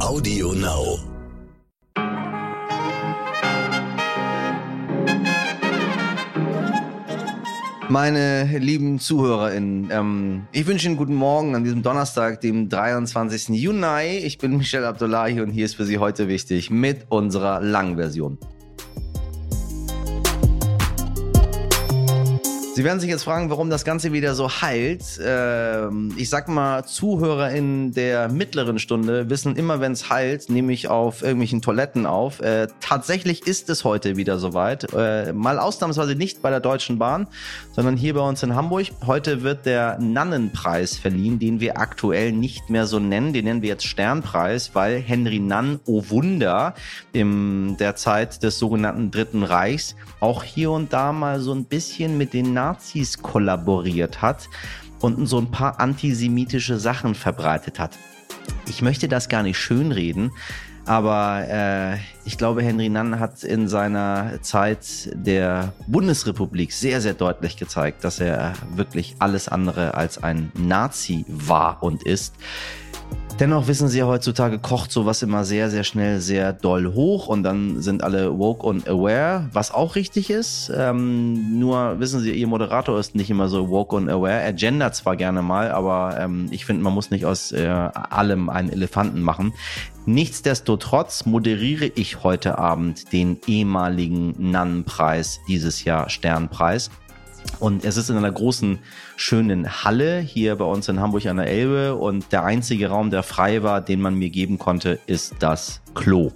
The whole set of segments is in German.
Audio Now. Meine lieben ZuhörerInnen, ähm, ich wünsche Ihnen guten Morgen an diesem Donnerstag, dem 23. Juni. Ich bin Michel Abdullahi und hier ist für Sie heute wichtig mit unserer langen Version. Sie werden sich jetzt fragen, warum das Ganze wieder so heilt. Ähm, ich sag mal, Zuhörer in der mittleren Stunde wissen immer, wenn es heilt, nehme ich auf irgendwelchen Toiletten auf. Äh, tatsächlich ist es heute wieder soweit. Äh, mal ausnahmsweise nicht bei der Deutschen Bahn, sondern hier bei uns in Hamburg. Heute wird der Nannenpreis verliehen, den wir aktuell nicht mehr so nennen. Den nennen wir jetzt Sternpreis, weil Henry Nann, oh Wunder, in der Zeit des sogenannten Dritten Reichs auch hier und da mal so ein bisschen mit den Namen Nazis kollaboriert hat und so ein paar antisemitische Sachen verbreitet hat. Ich möchte das gar nicht schönreden, aber äh, ich glaube, Henry Nann hat in seiner Zeit der Bundesrepublik sehr, sehr deutlich gezeigt, dass er wirklich alles andere als ein Nazi war und ist. Dennoch wissen Sie ja heutzutage, kocht sowas immer sehr, sehr schnell sehr doll hoch und dann sind alle woke und aware, was auch richtig ist. Ähm, nur wissen Sie, Ihr Moderator ist nicht immer so woke und aware. Er gendert zwar gerne mal, aber ähm, ich finde, man muss nicht aus äh, allem einen Elefanten machen. Nichtsdestotrotz moderiere ich heute Abend den ehemaligen Nannenpreis, dieses Jahr Sternpreis. Und es ist in einer großen, schönen Halle hier bei uns in Hamburg an der Elbe. Und der einzige Raum, der frei war, den man mir geben konnte, ist das Klo.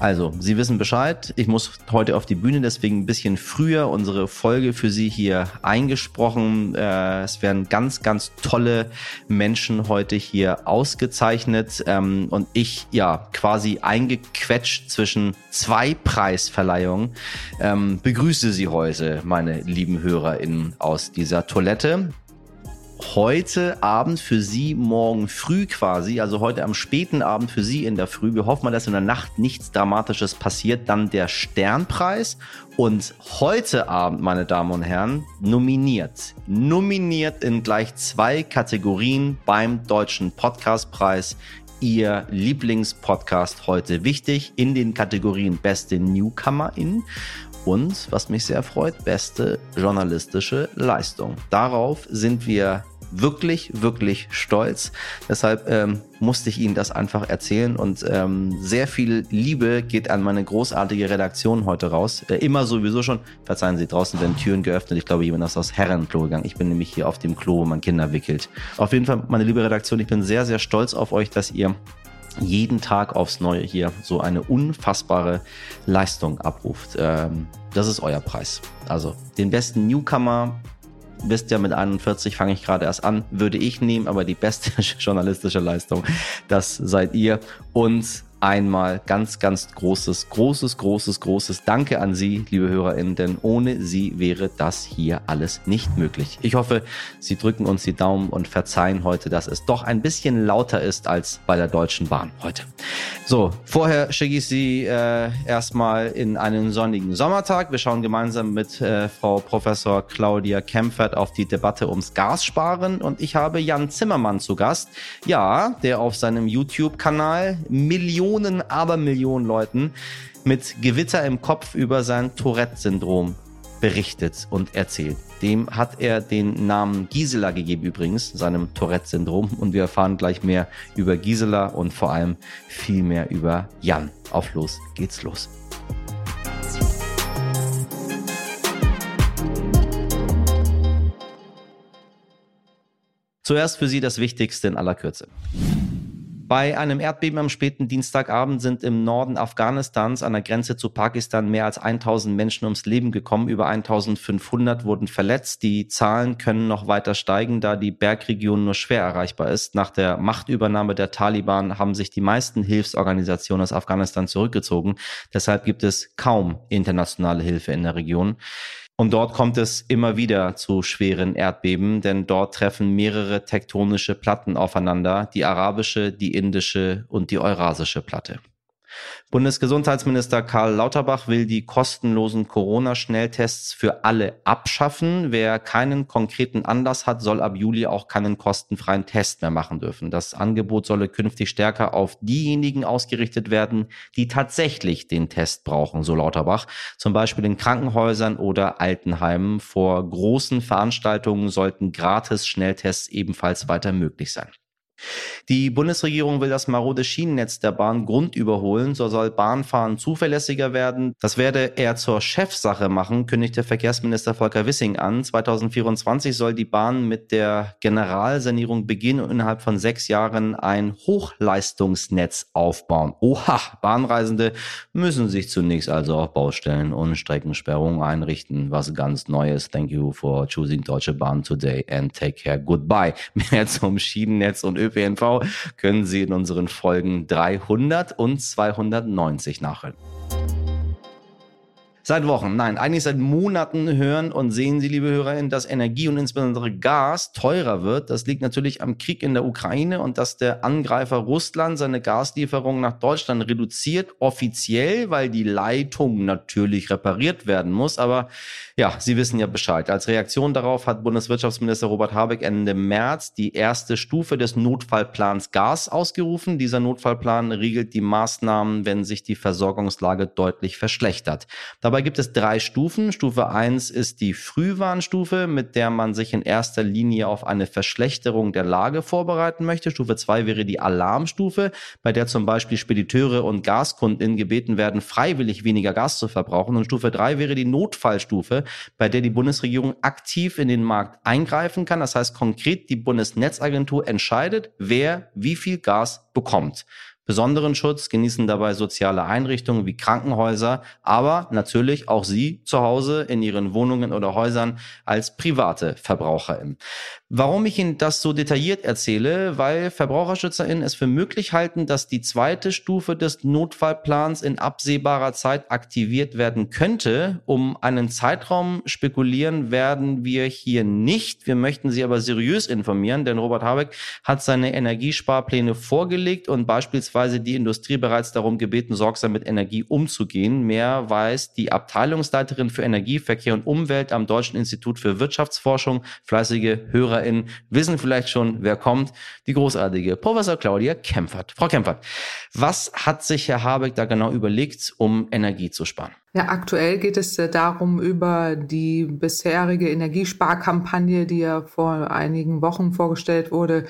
Also, Sie wissen Bescheid. Ich muss heute auf die Bühne, deswegen ein bisschen früher unsere Folge für Sie hier eingesprochen. Äh, es werden ganz, ganz tolle Menschen heute hier ausgezeichnet ähm, und ich ja quasi eingequetscht zwischen zwei Preisverleihungen. Ähm, begrüße Sie heute, meine lieben HörerInnen aus dieser Toilette heute Abend für Sie morgen früh quasi, also heute am späten Abend für Sie in der Früh. Wir hoffen mal, dass in der Nacht nichts Dramatisches passiert. Dann der Sternpreis. Und heute Abend, meine Damen und Herren, nominiert. Nominiert in gleich zwei Kategorien beim Deutschen Podcastpreis. Ihr Lieblingspodcast heute wichtig in den Kategorien Beste Newcomerin und, was mich sehr freut, beste journalistische Leistung. Darauf sind wir wirklich, wirklich stolz. Deshalb ähm, musste ich Ihnen das einfach erzählen und ähm, sehr viel Liebe geht an meine großartige Redaktion heute raus. Äh, immer sowieso schon. Verzeihen Sie, draußen werden Türen geöffnet. Ich glaube, jemand ist aus Herrenklo gegangen. Ich bin nämlich hier auf dem Klo, wo man Kinder wickelt. Auf jeden Fall, meine liebe Redaktion, ich bin sehr, sehr stolz auf euch, dass ihr jeden Tag aufs Neue hier so eine unfassbare Leistung abruft. Ähm, das ist euer Preis. Also den besten Newcomer, wisst ja, mit 41 fange ich gerade erst an, würde ich nehmen, aber die beste journalistische Leistung, das seid ihr. Und einmal ganz, ganz großes, großes, großes, großes Danke an Sie, liebe HörerInnen, denn ohne Sie wäre das hier alles nicht möglich. Ich hoffe, Sie drücken uns die Daumen und verzeihen heute, dass es doch ein bisschen lauter ist als bei der Deutschen Bahn heute. So, vorher schicke ich Sie äh, erstmal in einen sonnigen Sommertag. Wir schauen gemeinsam mit äh, Frau Professor Claudia Kempfert auf die Debatte ums Gassparen und ich habe Jan Zimmermann zu Gast. Ja, der auf seinem YouTube-Kanal Millionen Millionen, aber Millionen Leuten mit Gewitter im Kopf über sein Tourette-Syndrom berichtet und erzählt. Dem hat er den Namen Gisela gegeben übrigens, seinem Tourette-Syndrom. Und wir erfahren gleich mehr über Gisela und vor allem viel mehr über Jan. Auf los geht's los. Zuerst für Sie das Wichtigste in aller Kürze. Bei einem Erdbeben am späten Dienstagabend sind im Norden Afghanistans an der Grenze zu Pakistan mehr als 1000 Menschen ums Leben gekommen. Über 1500 wurden verletzt. Die Zahlen können noch weiter steigen, da die Bergregion nur schwer erreichbar ist. Nach der Machtübernahme der Taliban haben sich die meisten Hilfsorganisationen aus Afghanistan zurückgezogen. Deshalb gibt es kaum internationale Hilfe in der Region. Und dort kommt es immer wieder zu schweren Erdbeben, denn dort treffen mehrere tektonische Platten aufeinander, die arabische, die indische und die eurasische Platte. Bundesgesundheitsminister Karl Lauterbach will die kostenlosen Corona-Schnelltests für alle abschaffen. Wer keinen konkreten Anlass hat, soll ab Juli auch keinen kostenfreien Test mehr machen dürfen. Das Angebot solle künftig stärker auf diejenigen ausgerichtet werden, die tatsächlich den Test brauchen, so Lauterbach. Zum Beispiel in Krankenhäusern oder Altenheimen. Vor großen Veranstaltungen sollten gratis Schnelltests ebenfalls weiter möglich sein. Die Bundesregierung will das marode Schienennetz der Bahn grundüberholen, so soll Bahnfahren zuverlässiger werden. Das werde er zur Chefsache machen, kündigte Verkehrsminister Volker Wissing an. 2024 soll die Bahn mit der Generalsanierung beginnen und innerhalb von sechs Jahren ein Hochleistungsnetz aufbauen. Oha, Bahnreisende müssen sich zunächst also auf Baustellen und Streckensperrungen einrichten. Was ganz Neues. Thank you for choosing Deutsche Bahn today and take care. Goodbye. Mehr zum Schienennetz und ÖPNV können Sie in unseren Folgen 300 und 290 nachhören. Seit Wochen, nein, eigentlich seit Monaten hören und sehen Sie, liebe HörerInnen, dass Energie und insbesondere Gas teurer wird. Das liegt natürlich am Krieg in der Ukraine und dass der Angreifer Russland seine Gaslieferungen nach Deutschland reduziert, offiziell, weil die Leitung natürlich repariert werden muss. Aber ja, Sie wissen ja Bescheid. Als Reaktion darauf hat Bundeswirtschaftsminister Robert Habeck Ende März die erste Stufe des Notfallplans Gas ausgerufen. Dieser Notfallplan regelt die Maßnahmen, wenn sich die Versorgungslage deutlich verschlechtert. Dabei Dabei gibt es drei Stufen. Stufe 1 ist die Frühwarnstufe, mit der man sich in erster Linie auf eine Verschlechterung der Lage vorbereiten möchte. Stufe 2 wäre die Alarmstufe, bei der zum Beispiel Spediteure und Gaskundinnen gebeten werden, freiwillig weniger Gas zu verbrauchen. Und Stufe 3 wäre die Notfallstufe, bei der die Bundesregierung aktiv in den Markt eingreifen kann. Das heißt konkret, die Bundesnetzagentur entscheidet, wer wie viel Gas bekommt. Besonderen Schutz genießen dabei soziale Einrichtungen wie Krankenhäuser, aber natürlich auch Sie zu Hause in Ihren Wohnungen oder Häusern als private VerbraucherInnen. Warum ich Ihnen das so detailliert erzähle, weil VerbraucherschützerInnen es für möglich halten, dass die zweite Stufe des Notfallplans in absehbarer Zeit aktiviert werden könnte. Um einen Zeitraum spekulieren werden wir hier nicht. Wir möchten Sie aber seriös informieren, denn Robert Habeck hat seine Energiesparpläne vorgelegt und beispielsweise die Industrie bereits darum gebeten, sorgsam mit Energie umzugehen. Mehr weiß die Abteilungsleiterin für Energie, Verkehr und Umwelt am Deutschen Institut für Wirtschaftsforschung, fleißige Hörer HörerInnen wissen vielleicht schon, wer kommt. Die großartige Professor Claudia Kempfert. Frau Kempfert, was hat sich Herr Habeck da genau überlegt, um Energie zu sparen? Ja, aktuell geht es äh, darum, über die bisherige Energiesparkampagne, die ja vor einigen Wochen vorgestellt wurde,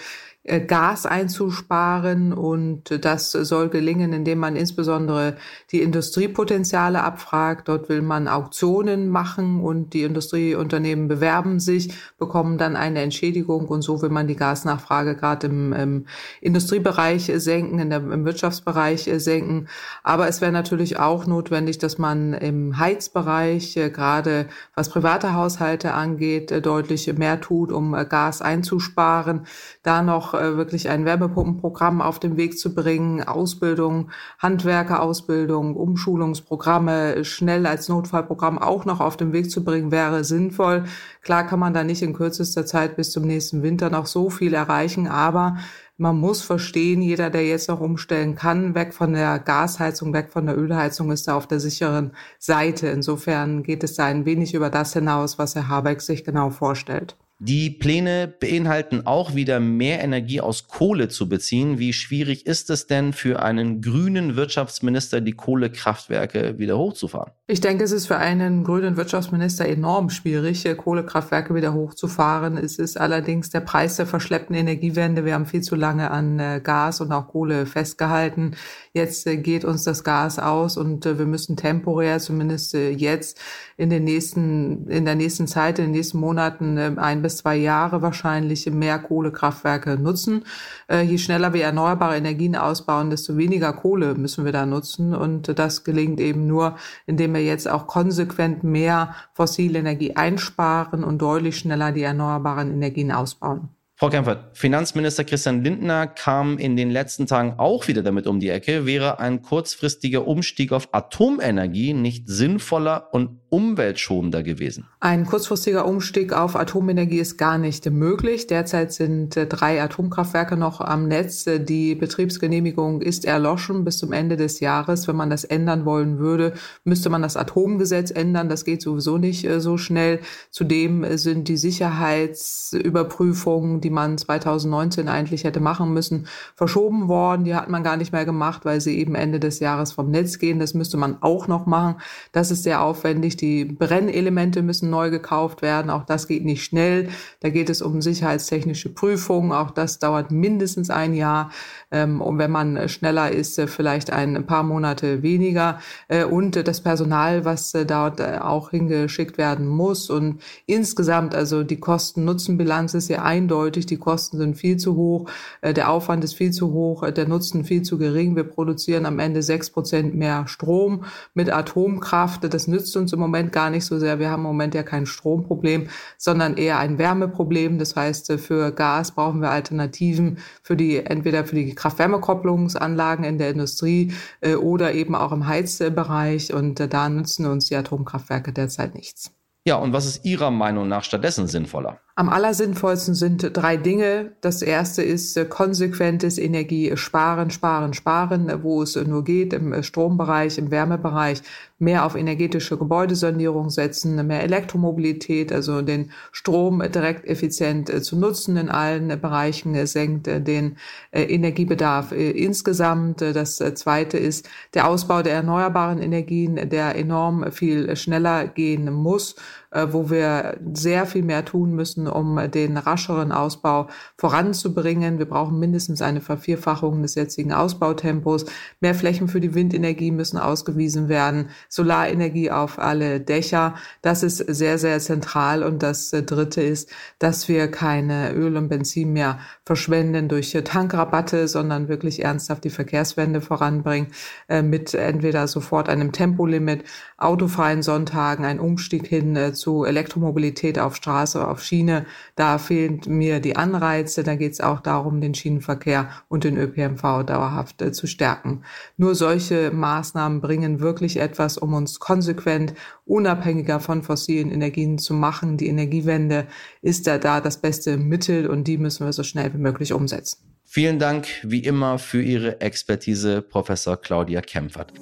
Gas einzusparen. Und das soll gelingen, indem man insbesondere die Industriepotenziale abfragt. Dort will man Auktionen machen und die Industrieunternehmen bewerben sich, bekommen dann eine Entschädigung und so will man die Gasnachfrage gerade im, im Industriebereich senken, in der, im Wirtschaftsbereich senken. Aber es wäre natürlich auch notwendig, dass man im Heizbereich, äh, gerade was private Haushalte angeht, äh, deutlich mehr tut, um Gas einzusparen. Da noch äh, wirklich ein Wärmepumpenprogramm auf den Weg zu bringen, Ausbildung, Handwerkerausbildung, Umschulungsprogramme schnell als Notfallprogramm auch noch auf den Weg zu bringen, wäre sinnvoll. Klar kann man da nicht in kürzester Zeit bis zum nächsten Winter noch so viel erreichen, aber man muss verstehen, jeder, der jetzt noch umstellen kann, weg von der Gasheizung, weg von der Ölheizung, ist da auf der sicheren Seite. Insofern geht es da ein wenig über das hinaus, was Herr Habeck sich genau vorstellt. Die Pläne beinhalten auch wieder mehr Energie aus Kohle zu beziehen. Wie schwierig ist es denn für einen grünen Wirtschaftsminister, die Kohlekraftwerke wieder hochzufahren? Ich denke, es ist für einen grünen Wirtschaftsminister enorm schwierig, Kohlekraftwerke wieder hochzufahren. Es ist allerdings der Preis der verschleppten Energiewende. Wir haben viel zu lange an äh, Gas und auch Kohle festgehalten. Jetzt äh, geht uns das Gas aus und äh, wir müssen temporär, zumindest jetzt in den nächsten, in der nächsten Zeit, in den nächsten Monaten ein bis zwei Jahre wahrscheinlich mehr Kohlekraftwerke nutzen. Äh, je schneller wir erneuerbare Energien ausbauen, desto weniger Kohle müssen wir da nutzen. Und das gelingt eben nur, indem wir jetzt auch konsequent mehr fossile Energie einsparen und deutlich schneller die erneuerbaren Energien ausbauen. Frau Kempfert, Finanzminister Christian Lindner kam in den letzten Tagen auch wieder damit um die Ecke. Wäre ein kurzfristiger Umstieg auf Atomenergie nicht sinnvoller und umweltschonender gewesen? Ein kurzfristiger Umstieg auf Atomenergie ist gar nicht möglich. Derzeit sind äh, drei Atomkraftwerke noch am Netz. Die Betriebsgenehmigung ist erloschen bis zum Ende des Jahres. Wenn man das ändern wollen würde, müsste man das Atomgesetz ändern. Das geht sowieso nicht äh, so schnell. Zudem sind die Sicherheitsüberprüfungen, die man 2019 eigentlich hätte machen müssen, verschoben worden. Die hat man gar nicht mehr gemacht, weil sie eben Ende des Jahres vom Netz gehen. Das müsste man auch noch machen. Das ist sehr aufwendig. Die Brennelemente müssen neu gekauft werden. Auch das geht nicht schnell. Da geht es um sicherheitstechnische Prüfungen. Auch das dauert mindestens ein Jahr. Ähm, und wenn man schneller ist, äh, vielleicht ein paar Monate weniger. Äh, und das Personal, was äh, dort auch hingeschickt werden muss. Und insgesamt, also die Kosten-Nutzen-Bilanz ist ja eindeutig. Die Kosten sind viel zu hoch. Der Aufwand ist viel zu hoch. Der Nutzen viel zu gering. Wir produzieren am Ende sechs Prozent mehr Strom mit Atomkraft. Das nützt uns im Moment gar nicht so sehr. Wir haben im Moment ja kein Stromproblem, sondern eher ein Wärmeproblem. Das heißt, für Gas brauchen wir Alternativen für die, entweder für die Kraft-Wärme-Kopplungsanlagen in der Industrie äh, oder eben auch im Heizbereich. Und äh, da nützen uns die Atomkraftwerke derzeit nichts. Ja, und was ist Ihrer Meinung nach stattdessen sinnvoller? Am allersinnvollsten sind drei Dinge. Das erste ist äh, konsequentes Energiesparen, sparen, sparen, wo es nur geht, im äh, Strombereich, im Wärmebereich, mehr auf energetische Gebäudesanierung setzen, mehr Elektromobilität, also den Strom direkt effizient äh, zu nutzen in allen Bereichen, senkt den Energiebedarf insgesamt. Das zweite ist der Ausbau der erneuerbaren Energien, der enorm viel schneller gehen muss äh, wo wir sehr viel mehr tun müssen, um den rascheren Ausbau voranzubringen. Wir brauchen mindestens eine Vervierfachung des jetzigen Ausbautempos. Mehr Flächen für die Windenergie müssen ausgewiesen werden. Solarenergie auf alle Dächer. Das ist sehr, sehr zentral. Und das äh, Dritte ist, dass wir keine Öl und Benzin mehr verschwenden durch Tankrabatte, sondern wirklich ernsthaft die Verkehrswende voranbringen äh, mit entweder sofort einem Tempolimit, autofreien Sonntagen, ein Umstieg hin zu Elektromobilität auf Straße, auf Schiene. Da fehlen mir die Anreize. Da geht es auch darum, den Schienenverkehr und den ÖPNV dauerhaft äh, zu stärken. Nur solche Maßnahmen bringen wirklich etwas, um uns konsequent unabhängiger von fossilen Energien zu machen. Die Energiewende ist da, da das beste Mittel und die müssen wir so schnell wie möglich umsetzen. Vielen Dank wie immer für Ihre Expertise, Professor Claudia Kempfert.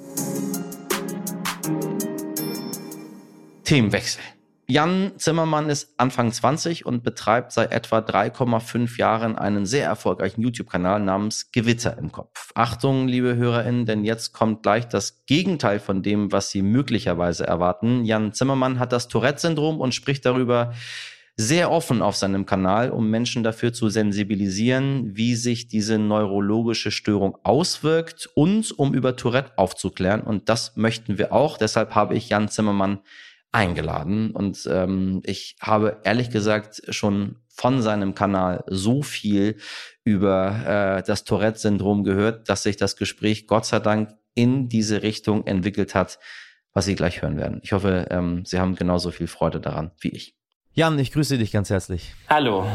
Themenwechsel. Jan Zimmermann ist Anfang 20 und betreibt seit etwa 3,5 Jahren einen sehr erfolgreichen YouTube-Kanal namens Gewitter im Kopf. Achtung, liebe HörerInnen, denn jetzt kommt gleich das Gegenteil von dem, was Sie möglicherweise erwarten. Jan Zimmermann hat das Tourette-Syndrom und spricht darüber sehr offen auf seinem Kanal, um Menschen dafür zu sensibilisieren, wie sich diese neurologische Störung auswirkt und um über Tourette aufzuklären. Und das möchten wir auch. Deshalb habe ich Jan Zimmermann eingeladen und ähm, ich habe ehrlich gesagt schon von seinem Kanal so viel über äh, das Tourette-Syndrom gehört, dass sich das Gespräch Gott sei Dank in diese Richtung entwickelt hat, was Sie gleich hören werden. Ich hoffe, ähm, Sie haben genauso viel Freude daran wie ich. Jan, ich grüße dich ganz herzlich. Hallo.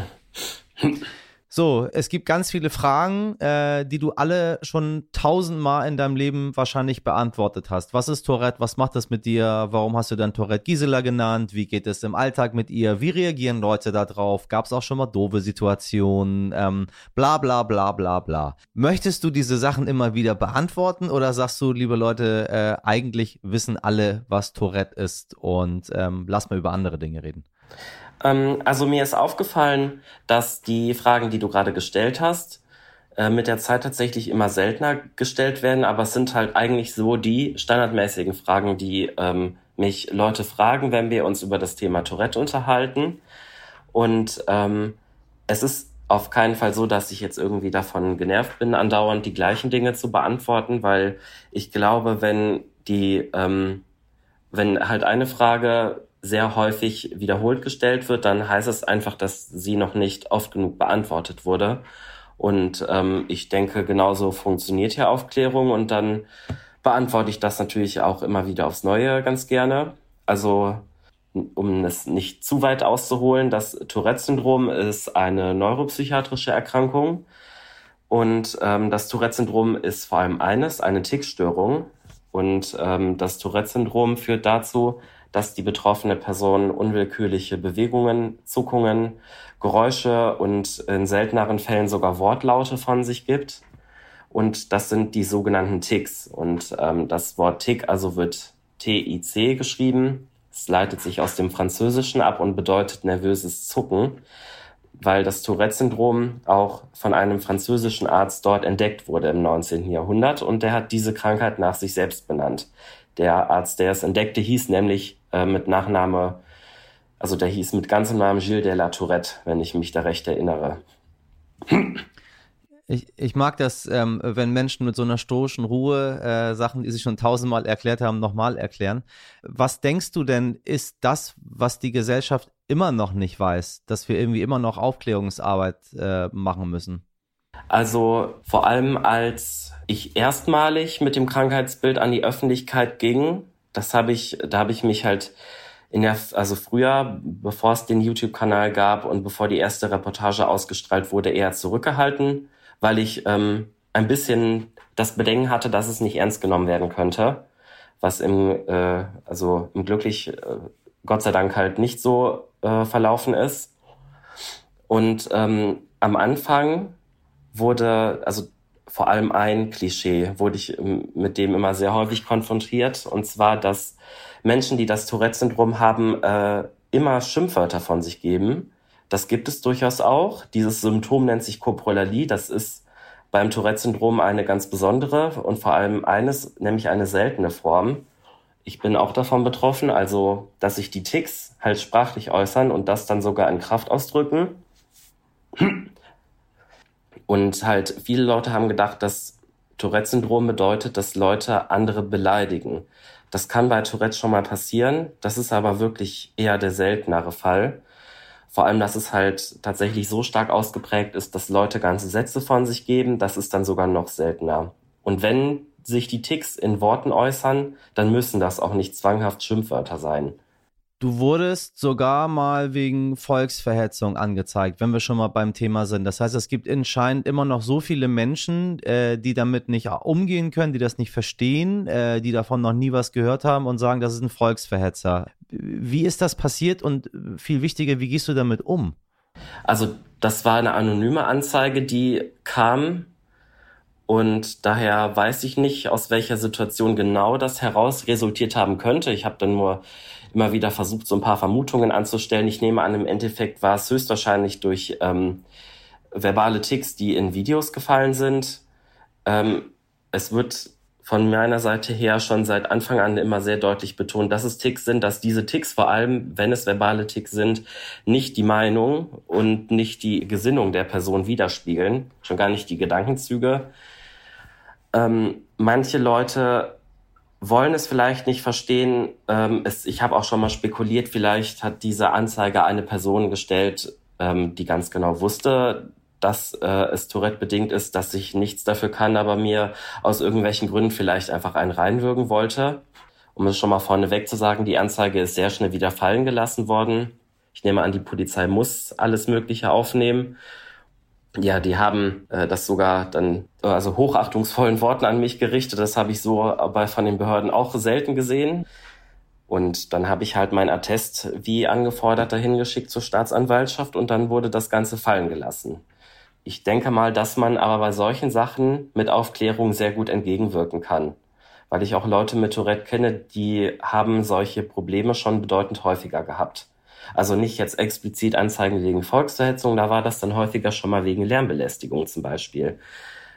So, es gibt ganz viele Fragen, äh, die du alle schon tausendmal in deinem Leben wahrscheinlich beantwortet hast. Was ist Tourette? Was macht das mit dir? Warum hast du dann Tourette Gisela genannt? Wie geht es im Alltag mit ihr? Wie reagieren Leute darauf? Gab es auch schon mal doofe Situationen? Ähm, bla bla bla bla bla. Möchtest du diese Sachen immer wieder beantworten oder sagst du, liebe Leute, äh, eigentlich wissen alle, was Tourette ist und ähm, lass mal über andere Dinge reden? Ähm, also mir ist aufgefallen, dass die Fragen, die du gerade gestellt hast, äh, mit der Zeit tatsächlich immer seltener gestellt werden, aber es sind halt eigentlich so die standardmäßigen Fragen, die ähm, mich Leute fragen, wenn wir uns über das Thema Tourette unterhalten. Und ähm, es ist auf keinen Fall so, dass ich jetzt irgendwie davon genervt bin, andauernd die gleichen Dinge zu beantworten, weil ich glaube, wenn die, ähm, wenn halt eine Frage sehr häufig wiederholt gestellt wird, dann heißt es einfach, dass sie noch nicht oft genug beantwortet wurde. Und ähm, ich denke, genauso funktioniert hier Aufklärung und dann beantworte ich das natürlich auch immer wieder aufs Neue ganz gerne. Also um es nicht zu weit auszuholen, das Tourette-Syndrom ist eine neuropsychiatrische Erkrankung. Und ähm, das Tourette-Syndrom ist vor allem eines, eine Tickstörung. Und ähm, das Tourette-Syndrom führt dazu, dass die betroffene Person unwillkürliche Bewegungen, Zuckungen, Geräusche und in selteneren Fällen sogar Wortlaute von sich gibt. Und das sind die sogenannten Ticks. Und ähm, das Wort Tick also wird T-I-C geschrieben. Es leitet sich aus dem Französischen ab und bedeutet nervöses Zucken, weil das Tourette-Syndrom auch von einem französischen Arzt dort entdeckt wurde im 19. Jahrhundert und der hat diese Krankheit nach sich selbst benannt. Der Arzt, der es entdeckte, hieß nämlich äh, mit Nachname, also der hieß mit ganzem Namen Gilles de la Tourette, wenn ich mich da recht erinnere. Ich, ich mag das, ähm, wenn Menschen mit so einer stoischen Ruhe äh, Sachen, die sie schon tausendmal erklärt haben, nochmal erklären. Was denkst du denn, ist das, was die Gesellschaft immer noch nicht weiß, dass wir irgendwie immer noch Aufklärungsarbeit äh, machen müssen? Also vor allem als ich erstmalig mit dem Krankheitsbild an die Öffentlichkeit ging, das habe ich, da habe ich mich halt in der, also früher, bevor es den YouTube-Kanal gab und bevor die erste Reportage ausgestrahlt wurde, eher zurückgehalten, weil ich ähm, ein bisschen das Bedenken hatte, dass es nicht ernst genommen werden könnte, was im, äh, also im glücklich, äh, Gott sei Dank halt nicht so äh, verlaufen ist. Und ähm, am Anfang wurde, also vor allem ein Klischee, wurde ich ähm, mit dem immer sehr häufig konfrontiert, und zwar, dass Menschen, die das Tourette-Syndrom haben, äh, immer Schimpfwörter von sich geben. Das gibt es durchaus auch. Dieses Symptom nennt sich Coprolalie. Das ist beim Tourette-Syndrom eine ganz besondere und vor allem eines, nämlich eine seltene Form. Ich bin auch davon betroffen, also dass sich die Ticks halt sprachlich äußern und das dann sogar in Kraft ausdrücken. Und halt viele Leute haben gedacht, dass Tourette-Syndrom bedeutet, dass Leute andere beleidigen. Das kann bei Tourette schon mal passieren. Das ist aber wirklich eher der seltenere Fall. Vor allem, dass es halt tatsächlich so stark ausgeprägt ist, dass Leute ganze Sätze von sich geben. Das ist dann sogar noch seltener. Und wenn sich die Ticks in Worten äußern, dann müssen das auch nicht zwanghaft Schimpfwörter sein. Du wurdest sogar mal wegen Volksverhetzung angezeigt, wenn wir schon mal beim Thema sind. Das heißt, es gibt anscheinend immer noch so viele Menschen, äh, die damit nicht umgehen können, die das nicht verstehen, äh, die davon noch nie was gehört haben und sagen, das ist ein Volksverhetzer. Wie ist das passiert und viel wichtiger, wie gehst du damit um? Also das war eine anonyme Anzeige, die kam und daher weiß ich nicht, aus welcher Situation genau das heraus resultiert haben könnte. Ich habe dann nur immer wieder versucht, so ein paar Vermutungen anzustellen. Ich nehme an, im Endeffekt war es höchstwahrscheinlich durch ähm, verbale Ticks, die in Videos gefallen sind. Ähm, es wird von meiner Seite her schon seit Anfang an immer sehr deutlich betont, dass es Ticks sind, dass diese Ticks vor allem, wenn es verbale Ticks sind, nicht die Meinung und nicht die Gesinnung der Person widerspiegeln, schon gar nicht die Gedankenzüge. Ähm, manche Leute wollen es vielleicht nicht verstehen. Ähm, es, ich habe auch schon mal spekuliert, vielleicht hat diese Anzeige eine Person gestellt, ähm, die ganz genau wusste, dass äh, es Tourette bedingt ist, dass ich nichts dafür kann, aber mir aus irgendwelchen Gründen vielleicht einfach einen reinwürgen wollte. Um es schon mal vorneweg zu sagen, die Anzeige ist sehr schnell wieder fallen gelassen worden. Ich nehme an, die Polizei muss alles Mögliche aufnehmen ja, die haben äh, das sogar dann also hochachtungsvollen Worten an mich gerichtet. Das habe ich so bei von den Behörden auch selten gesehen. Und dann habe ich halt mein Attest wie angefordert dahin geschickt zur Staatsanwaltschaft und dann wurde das Ganze fallen gelassen. Ich denke mal, dass man aber bei solchen Sachen mit Aufklärung sehr gut entgegenwirken kann. Weil ich auch Leute mit Tourette kenne, die haben solche Probleme schon bedeutend häufiger gehabt. Also nicht jetzt explizit Anzeigen wegen Volksverhetzung, da war das dann häufiger schon mal wegen Lärmbelästigung zum Beispiel.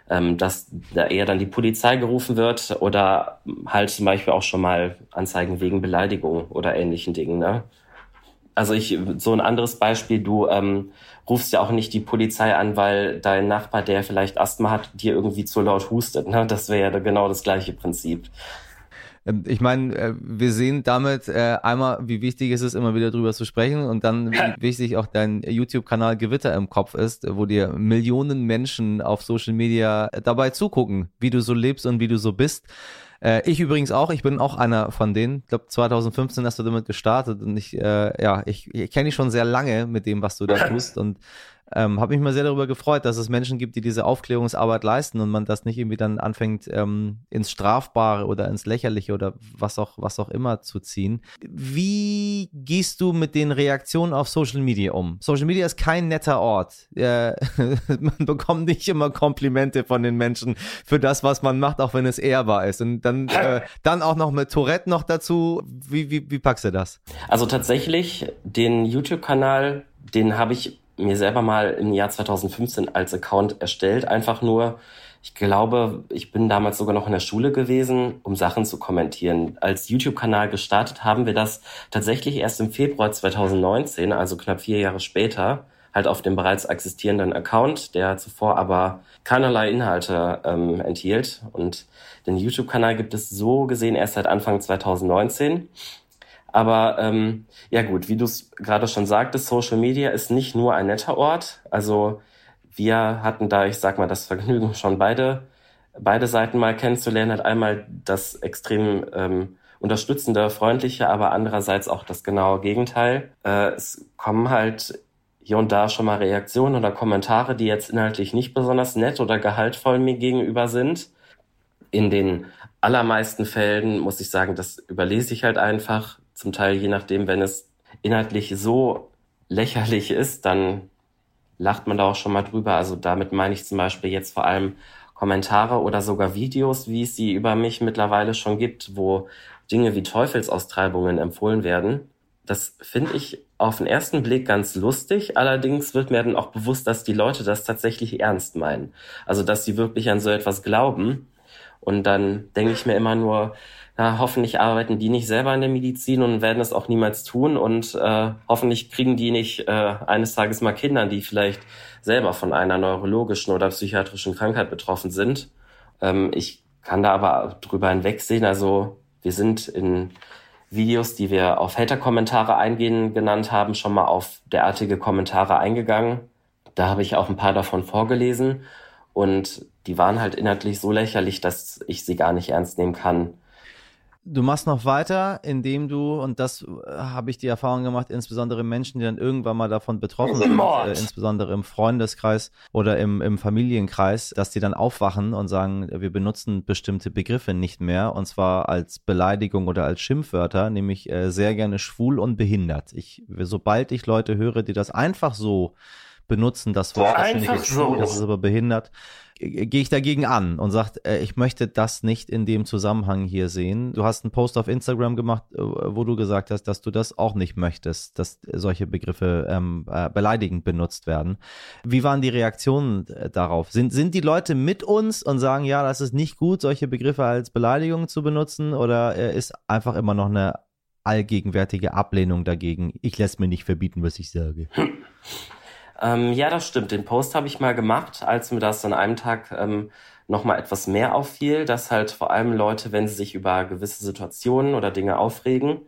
Ähm, dass da eher dann die Polizei gerufen wird oder halt zum Beispiel auch schon mal Anzeigen wegen Beleidigung oder ähnlichen Dingen. Ne? Also ich, so ein anderes Beispiel, du ähm, rufst ja auch nicht die Polizei an, weil dein Nachbar, der vielleicht Asthma hat, dir irgendwie zu laut hustet. Ne? Das wäre ja genau das gleiche Prinzip. Ähm, ich meine, äh, wir sehen damit äh, einmal, wie wichtig es ist, immer wieder drüber zu sprechen und dann, wie wichtig auch dein YouTube-Kanal Gewitter im Kopf ist, wo dir Millionen Menschen auf Social Media dabei zugucken, wie du so lebst und wie du so bist. Äh, ich übrigens auch, ich bin auch einer von denen. Ich glaube, 2015 hast du damit gestartet und ich, äh, ja, ich, ich kenne dich schon sehr lange mit dem, was du da tust und ähm, habe mich mal sehr darüber gefreut, dass es Menschen gibt, die diese Aufklärungsarbeit leisten und man das nicht irgendwie dann anfängt, ähm, ins Strafbare oder ins Lächerliche oder was auch, was auch immer zu ziehen. Wie gehst du mit den Reaktionen auf Social Media um? Social Media ist kein netter Ort. Äh, man bekommt nicht immer Komplimente von den Menschen für das, was man macht, auch wenn es ehrbar ist. Und dann, äh, dann auch noch mit Tourette noch dazu. Wie, wie, wie packst du das? Also tatsächlich, den YouTube-Kanal, den habe ich mir selber mal im Jahr 2015 als Account erstellt. Einfach nur, ich glaube, ich bin damals sogar noch in der Schule gewesen, um Sachen zu kommentieren. Als YouTube-Kanal gestartet haben wir das tatsächlich erst im Februar 2019, also knapp vier Jahre später, halt auf dem bereits existierenden Account, der zuvor aber keinerlei Inhalte ähm, enthielt. Und den YouTube-Kanal gibt es so gesehen erst seit Anfang 2019. Aber ähm, ja gut, wie du es gerade schon sagtest, Social Media ist nicht nur ein netter Ort. Also wir hatten da, ich sag mal, das Vergnügen schon beide, beide Seiten mal kennenzulernen. Hat einmal das extrem ähm, unterstützende, freundliche, aber andererseits auch das genaue Gegenteil. Äh, es kommen halt hier und da schon mal Reaktionen oder Kommentare, die jetzt inhaltlich nicht besonders nett oder gehaltvoll mir gegenüber sind. In den allermeisten Fällen muss ich sagen, das überlese ich halt einfach zum Teil je nachdem, wenn es inhaltlich so lächerlich ist, dann lacht man da auch schon mal drüber. Also damit meine ich zum Beispiel jetzt vor allem Kommentare oder sogar Videos, wie es sie über mich mittlerweile schon gibt, wo Dinge wie Teufelsaustreibungen empfohlen werden. Das finde ich auf den ersten Blick ganz lustig. Allerdings wird mir dann auch bewusst, dass die Leute das tatsächlich ernst meinen. Also, dass sie wirklich an so etwas glauben. Und dann denke ich mir immer nur, ja, hoffentlich arbeiten die nicht selber in der Medizin und werden es auch niemals tun und äh, hoffentlich kriegen die nicht äh, eines Tages mal Kinder, die vielleicht selber von einer neurologischen oder psychiatrischen Krankheit betroffen sind. Ähm, ich kann da aber drüber hinwegsehen. Also wir sind in Videos, die wir auf Hater-Kommentare eingehen genannt haben, schon mal auf derartige Kommentare eingegangen. Da habe ich auch ein paar davon vorgelesen und die waren halt inhaltlich so lächerlich, dass ich sie gar nicht ernst nehmen kann. Du machst noch weiter, indem du, und das äh, habe ich die Erfahrung gemacht, insbesondere Menschen, die dann irgendwann mal davon betroffen sind, äh, insbesondere im Freundeskreis oder im, im Familienkreis, dass die dann aufwachen und sagen, wir benutzen bestimmte Begriffe nicht mehr, und zwar als Beleidigung oder als Schimpfwörter, nämlich äh, sehr gerne schwul und behindert. Ich, sobald ich Leute höre, die das einfach so benutzen, das Wort, das finde ich jetzt so. das ist aber behindert, gehe ich dagegen an und sagt, äh, ich möchte das nicht in dem Zusammenhang hier sehen. Du hast einen Post auf Instagram gemacht, äh, wo du gesagt hast, dass du das auch nicht möchtest, dass solche Begriffe ähm, äh, beleidigend benutzt werden. Wie waren die Reaktionen darauf? Sind, sind die Leute mit uns und sagen, ja, das ist nicht gut, solche Begriffe als Beleidigung zu benutzen oder ist einfach immer noch eine allgegenwärtige Ablehnung dagegen? Ich lasse mir nicht verbieten, was ich sage. Ähm, ja, das stimmt. Den Post habe ich mal gemacht, als mir das an einem Tag ähm, nochmal etwas mehr auffiel, dass halt vor allem Leute, wenn sie sich über gewisse Situationen oder Dinge aufregen,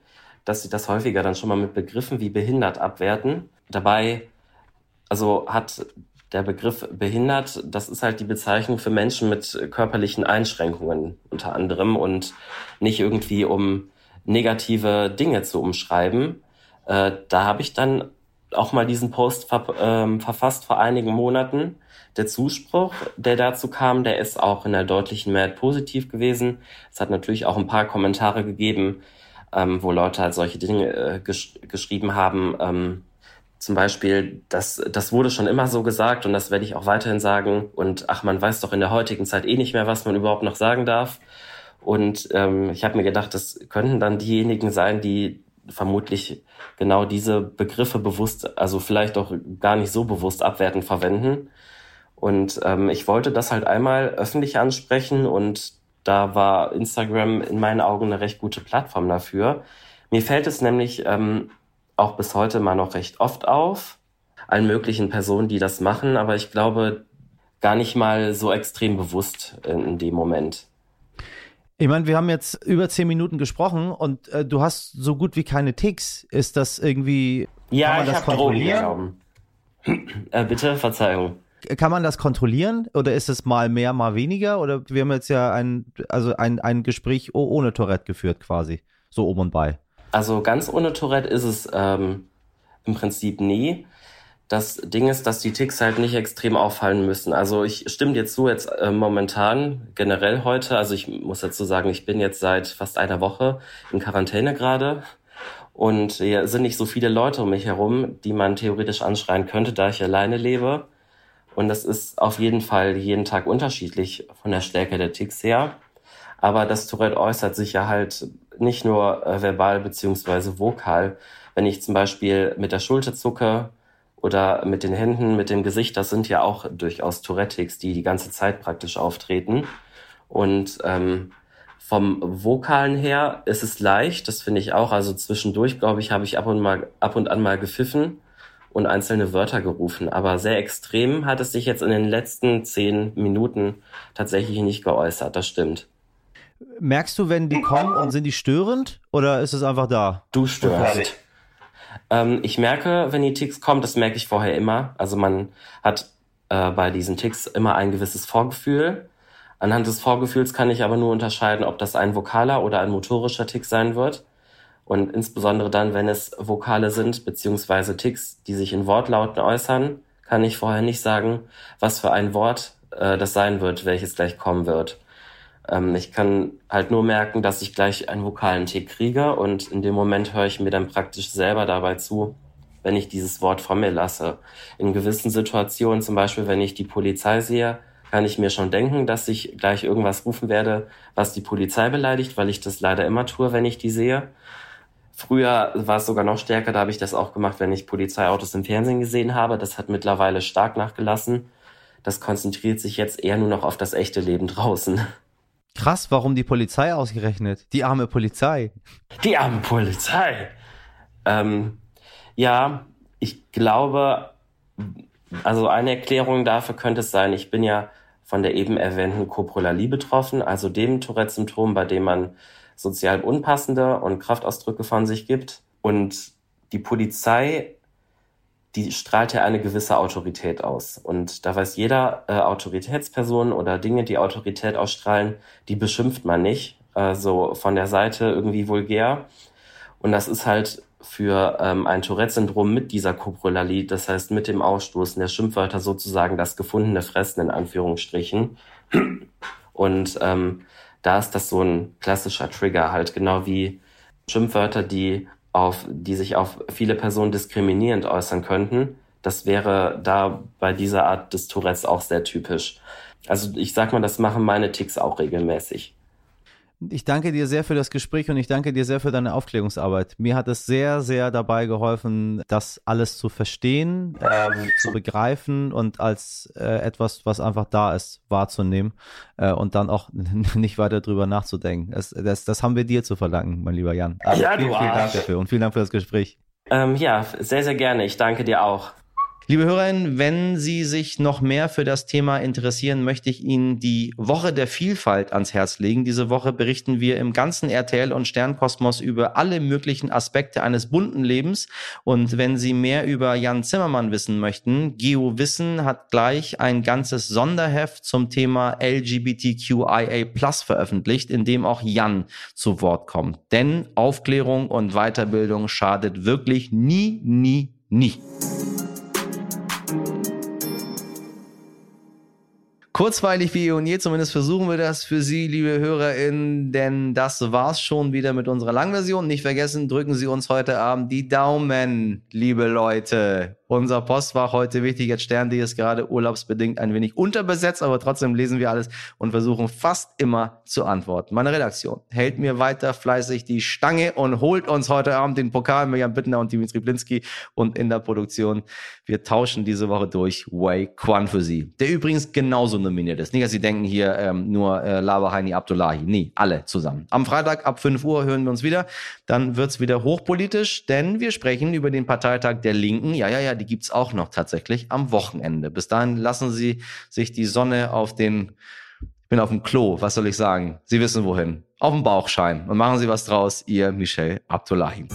dass sie das häufiger dann schon mal mit Begriffen wie behindert abwerten. Dabei, also hat der Begriff behindert, das ist halt die Bezeichnung für Menschen mit körperlichen Einschränkungen unter anderem und nicht irgendwie um negative Dinge zu umschreiben. Äh, da habe ich dann auch mal diesen Post ver ähm, verfasst vor einigen Monaten. Der Zuspruch, der dazu kam, der ist auch in der deutlichen Mehrheit positiv gewesen. Es hat natürlich auch ein paar Kommentare gegeben, ähm, wo Leute halt solche Dinge äh, gesch geschrieben haben. Ähm, zum Beispiel, das, das wurde schon immer so gesagt und das werde ich auch weiterhin sagen. Und ach, man weiß doch in der heutigen Zeit eh nicht mehr, was man überhaupt noch sagen darf. Und ähm, ich habe mir gedacht, das könnten dann diejenigen sein, die vermutlich genau diese Begriffe bewusst, also vielleicht auch gar nicht so bewusst abwertend verwenden. Und ähm, ich wollte das halt einmal öffentlich ansprechen und da war Instagram in meinen Augen eine recht gute Plattform dafür. Mir fällt es nämlich ähm, auch bis heute mal noch recht oft auf, allen möglichen Personen, die das machen, aber ich glaube gar nicht mal so extrem bewusst in, in dem Moment. Ich meine, wir haben jetzt über zehn Minuten gesprochen und äh, du hast so gut wie keine Ticks. Ist das irgendwie. Ja, kann man ich das kontrollieren? äh, bitte, Verzeihung. Kann man das kontrollieren oder ist es mal mehr, mal weniger? Oder wir haben jetzt ja ein, also ein, ein Gespräch ohne Tourette geführt quasi, so um und bei. Also ganz ohne Tourette ist es ähm, im Prinzip nie. Das Ding ist, dass die Ticks halt nicht extrem auffallen müssen. Also ich stimme dir zu, jetzt äh, momentan, generell heute, also ich muss dazu sagen, ich bin jetzt seit fast einer Woche in Quarantäne gerade und hier sind nicht so viele Leute um mich herum, die man theoretisch anschreien könnte, da ich alleine lebe. Und das ist auf jeden Fall jeden Tag unterschiedlich von der Stärke der Ticks her. Aber das Tourette äußert sich ja halt nicht nur äh, verbal beziehungsweise vokal. Wenn ich zum Beispiel mit der Schulter zucke oder mit den Händen, mit dem Gesicht, das sind ja auch durchaus Tourettics, die die ganze Zeit praktisch auftreten. Und ähm, vom Vokalen her ist es leicht, das finde ich auch. Also zwischendurch, glaube ich, habe ich ab und mal ab und an mal gepfiffen und einzelne Wörter gerufen. Aber sehr extrem hat es sich jetzt in den letzten zehn Minuten tatsächlich nicht geäußert. Das stimmt. Merkst du, wenn die kommen und sind die störend oder ist es einfach da? Du störst. Ähm, ich merke, wenn die Ticks kommen, das merke ich vorher immer. Also man hat äh, bei diesen Ticks immer ein gewisses Vorgefühl. Anhand des Vorgefühls kann ich aber nur unterscheiden, ob das ein vokaler oder ein motorischer Tick sein wird. Und insbesondere dann, wenn es Vokale sind, beziehungsweise Ticks, die sich in Wortlauten äußern, kann ich vorher nicht sagen, was für ein Wort äh, das sein wird, welches gleich kommen wird. Ähm, ich kann halt nur merken, dass ich gleich einen vokalen Tick kriege und in dem Moment höre ich mir dann praktisch selber dabei zu, wenn ich dieses Wort von mir lasse. In gewissen Situationen, zum Beispiel wenn ich die Polizei sehe, kann ich mir schon denken, dass ich gleich irgendwas rufen werde, was die Polizei beleidigt, weil ich das leider immer tue, wenn ich die sehe. Früher war es sogar noch stärker, da habe ich das auch gemacht, wenn ich Polizeiautos im Fernsehen gesehen habe. Das hat mittlerweile stark nachgelassen. Das konzentriert sich jetzt eher nur noch auf das echte Leben draußen. Krass, warum die Polizei ausgerechnet? Die arme Polizei. Die arme Polizei. Ähm, ja, ich glaube, also eine Erklärung dafür könnte es sein, ich bin ja von der eben erwähnten Koprolalie betroffen, also dem Tourette-Symptom, bei dem man sozial unpassende und Kraftausdrücke von sich gibt. Und die Polizei die strahlt ja eine gewisse Autorität aus. Und da weiß jeder, äh, Autoritätsperson oder Dinge, die Autorität ausstrahlen, die beschimpft man nicht, äh, so von der Seite irgendwie vulgär. Und das ist halt für ähm, ein Tourette-Syndrom mit dieser Koprolalie, das heißt mit dem Ausstoßen der Schimpfwörter sozusagen das gefundene Fressen in Anführungsstrichen. Und ähm, da ist das so ein klassischer Trigger halt, genau wie Schimpfwörter, die auf, die sich auf viele Personen diskriminierend äußern könnten. Das wäre da bei dieser Art des Tourettes auch sehr typisch. Also ich sag mal, das machen meine Ticks auch regelmäßig. Ich danke dir sehr für das Gespräch und ich danke dir sehr für deine Aufklärungsarbeit. Mir hat es sehr, sehr dabei geholfen, das alles zu verstehen, ähm, zu begreifen und als äh, etwas, was einfach da ist, wahrzunehmen äh, und dann auch nicht weiter drüber nachzudenken. Das, das, das haben wir dir zu verdanken, mein lieber Jan. Also ja, vielen, vielen Dank dafür und vielen Dank für das Gespräch. Ähm, ja, sehr, sehr gerne. Ich danke dir auch. Liebe Hörerinnen, wenn Sie sich noch mehr für das Thema interessieren, möchte ich Ihnen die Woche der Vielfalt ans Herz legen. Diese Woche berichten wir im ganzen RTL und Sternkosmos über alle möglichen Aspekte eines bunten Lebens. Und wenn Sie mehr über Jan Zimmermann wissen möchten, Geo Wissen hat gleich ein ganzes Sonderheft zum Thema LGBTQIA Plus veröffentlicht, in dem auch Jan zu Wort kommt. Denn Aufklärung und Weiterbildung schadet wirklich nie, nie, nie. Kurzweilig wie eh und je, zumindest versuchen wir das für Sie, liebe HörerInnen, denn das war's schon wieder mit unserer Langversion. Nicht vergessen, drücken Sie uns heute Abend die Daumen, liebe Leute. Unser Postfach heute wichtig. Jetzt Stern.de ist gerade urlaubsbedingt ein wenig unterbesetzt, aber trotzdem lesen wir alles und versuchen fast immer zu antworten. Meine Redaktion hält mir weiter fleißig die Stange und holt uns heute Abend den Pokal mit Jan Bittner und Dimitri Blinski und in der Produktion. Wir tauschen diese Woche durch Wei Kwan für Sie, der übrigens genauso nominiert ist. Nicht, dass Sie denken hier ähm, nur äh, Lava Heini Abdullahi. Nee, alle zusammen. Am Freitag ab 5 Uhr hören wir uns wieder. Dann wird's wieder hochpolitisch, denn wir sprechen über den Parteitag der Linken. Ja, ja, ja, die gibt's auch noch tatsächlich am Wochenende. Bis dahin lassen Sie sich die Sonne auf den, ich bin auf dem Klo, was soll ich sagen? Sie wissen wohin. Auf dem Bauch scheinen und machen Sie was draus. Ihr Michel Abdullahi.